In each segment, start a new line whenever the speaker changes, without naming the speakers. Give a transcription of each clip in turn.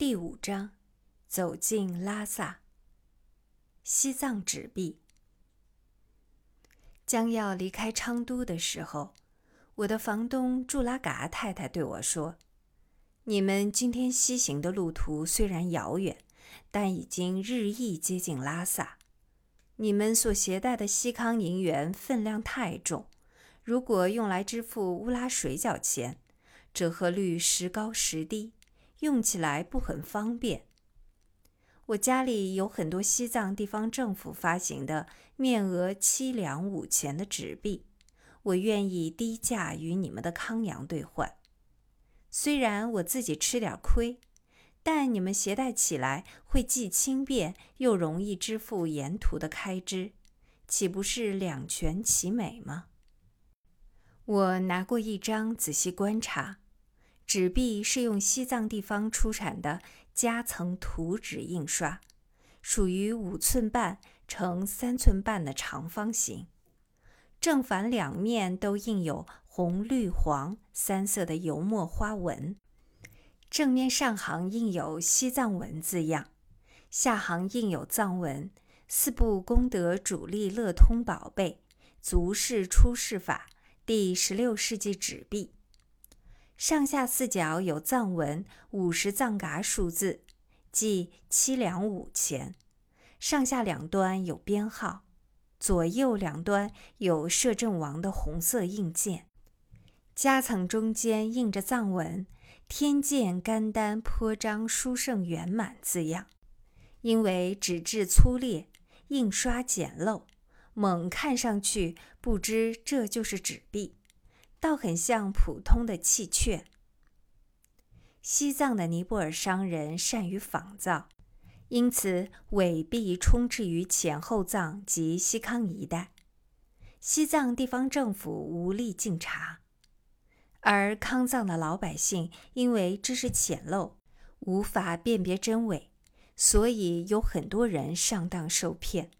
第五章，走进拉萨。西藏纸币。将要离开昌都的时候，我的房东祝拉嘎太太对我说：“你们今天西行的路途虽然遥远，但已经日益接近拉萨。你们所携带的西康银元分量太重，如果用来支付乌拉水饺钱，折合率时高时低。”用起来不很方便。我家里有很多西藏地方政府发行的面额七两五钱的纸币，我愿意低价与你们的康阳兑换。虽然我自己吃点亏，但你们携带起来会既轻便又容易支付沿途的开支，岂不是两全其美吗？我拿过一张仔细观察。纸币是用西藏地方出产的夹层图纸印刷，属于五寸半乘三寸半的长方形，正反两面都印有红、绿、黄三色的油墨花纹。正面上行印有西藏文字样，下行印有藏文“四部功德主力乐通宝贝，足式出世法，第十六世纪纸币”。上下四角有藏文五十藏嘎数字，即七两五钱。上下两端有编号，左右两端有摄政王的红色印鉴。夹层中间印着藏文“天见甘丹颇章殊胜圆满”字样。因为纸质粗劣，印刷简陋，猛看上去不知这就是纸币。倒很像普通的器券。西藏的尼泊尔商人善于仿造，因此伪币充斥于前后藏及西康一带。西藏地方政府无力尽查，而康藏的老百姓因为知识浅陋，无法辨别真伪，所以有很多人上当受骗。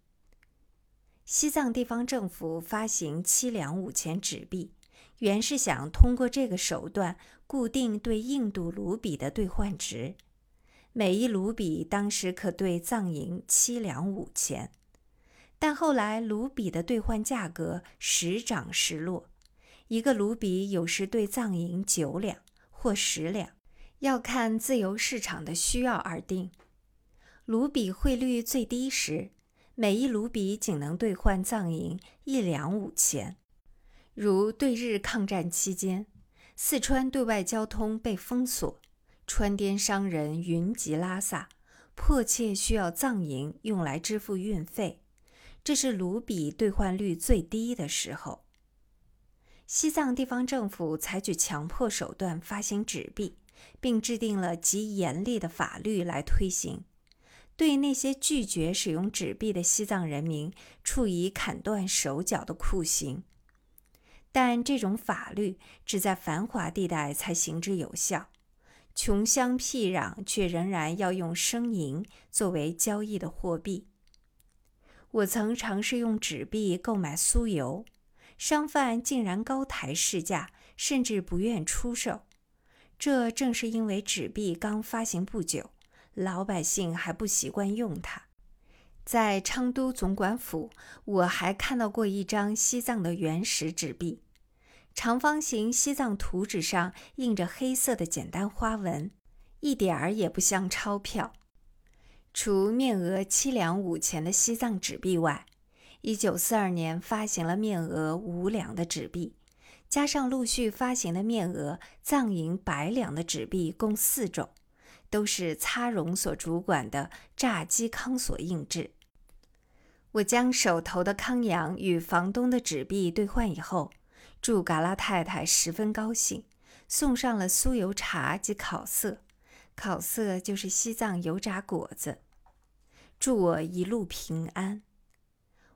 西藏地方政府发行七两五钱纸币。原是想通过这个手段固定对印度卢比的兑换值，每一卢比当时可兑藏银七两五钱，但后来卢比的兑换价格时涨时落，一个卢比有时兑藏银九两或十两，要看自由市场的需要而定。卢比汇率最低时，每一卢比仅能兑换藏银一两五钱。如对日抗战期间，四川对外交通被封锁，川滇商人云集拉萨，迫切需要藏银用来支付运费。这是卢比兑换率最低的时候。西藏地方政府采取强迫手段发行纸币，并制定了极严厉的法律来推行，对那些拒绝使用纸币的西藏人民处以砍断手脚的酷刑。但这种法律只在繁华地带才行之有效，穷乡僻壤却仍然要用生银作为交易的货币。我曾尝试用纸币购买酥油，商贩竟然高抬市价，甚至不愿出售。这正是因为纸币刚发行不久，老百姓还不习惯用它。在昌都总管府，我还看到过一张西藏的原始纸币，长方形西藏图纸上印着黑色的简单花纹，一点儿也不像钞票。除面额七两五钱的西藏纸币外，一九四二年发行了面额五两的纸币，加上陆续发行的面额藏银百两的纸币，共四种，都是擦绒所主管的乍基康所印制。我将手头的康阳与房东的纸币兑换以后，祝嘎拉太太十分高兴，送上了酥油茶及烤色。烤色就是西藏油炸果子。祝我一路平安。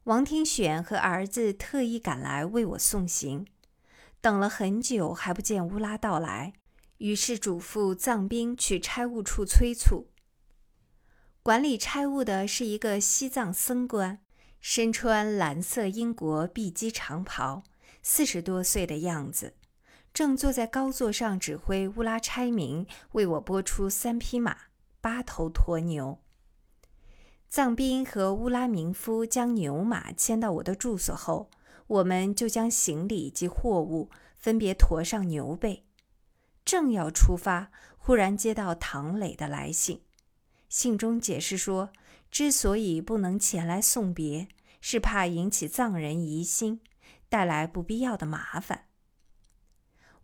王庭选和儿子特意赶来为我送行，等了很久还不见乌拉到来，于是嘱咐藏兵去差务处催促。管理差务的是一个西藏僧官。身穿蓝色英国碧基长袍，四十多岁的样子，正坐在高座上指挥乌拉差民为我拨出三匹马。八头驼牛。藏兵和乌拉明夫将牛马牵到我的住所后，我们就将行李及货物分别驮上牛背。正要出发，忽然接到唐磊的来信。信中解释说，之所以不能前来送别，是怕引起藏人疑心，带来不必要的麻烦。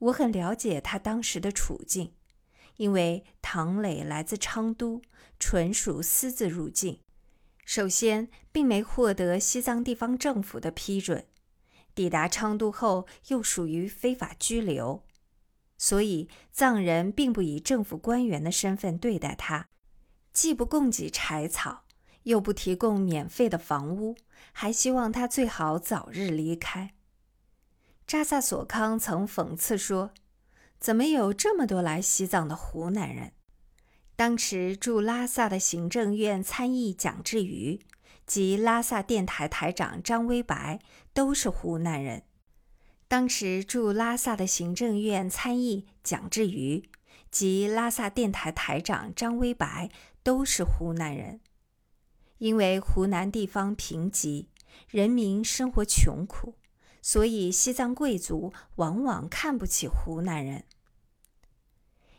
我很了解他当时的处境，因为唐磊来自昌都，纯属私自入境。首先，并没获得西藏地方政府的批准；抵达昌都后，又属于非法拘留，所以藏人并不以政府官员的身份对待他，既不供给柴草，又不提供免费的房屋，还希望他最好早日离开。扎萨索康曾讽刺说：“怎么有这么多来西藏的湖南人？”当时驻拉萨的行政院参议蒋志瑜及拉萨电台台长张威白都是湖南人。当时驻拉萨的行政院参议蒋志瑜及拉萨电台台长张威白都是湖南人。因为湖南地方贫瘠，人民生活穷苦，所以西藏贵族往往看不起湖南人。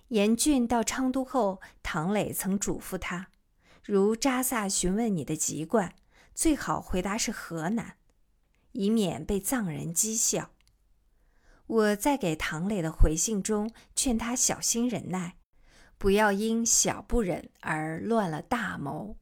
严峻到昌都后，唐磊曾嘱咐他：“如扎萨询问你的籍贯，最好回答是河南，以免被藏人讥笑。”我在给唐磊的回信中劝他小心忍耐，不要因小不忍而乱了大谋。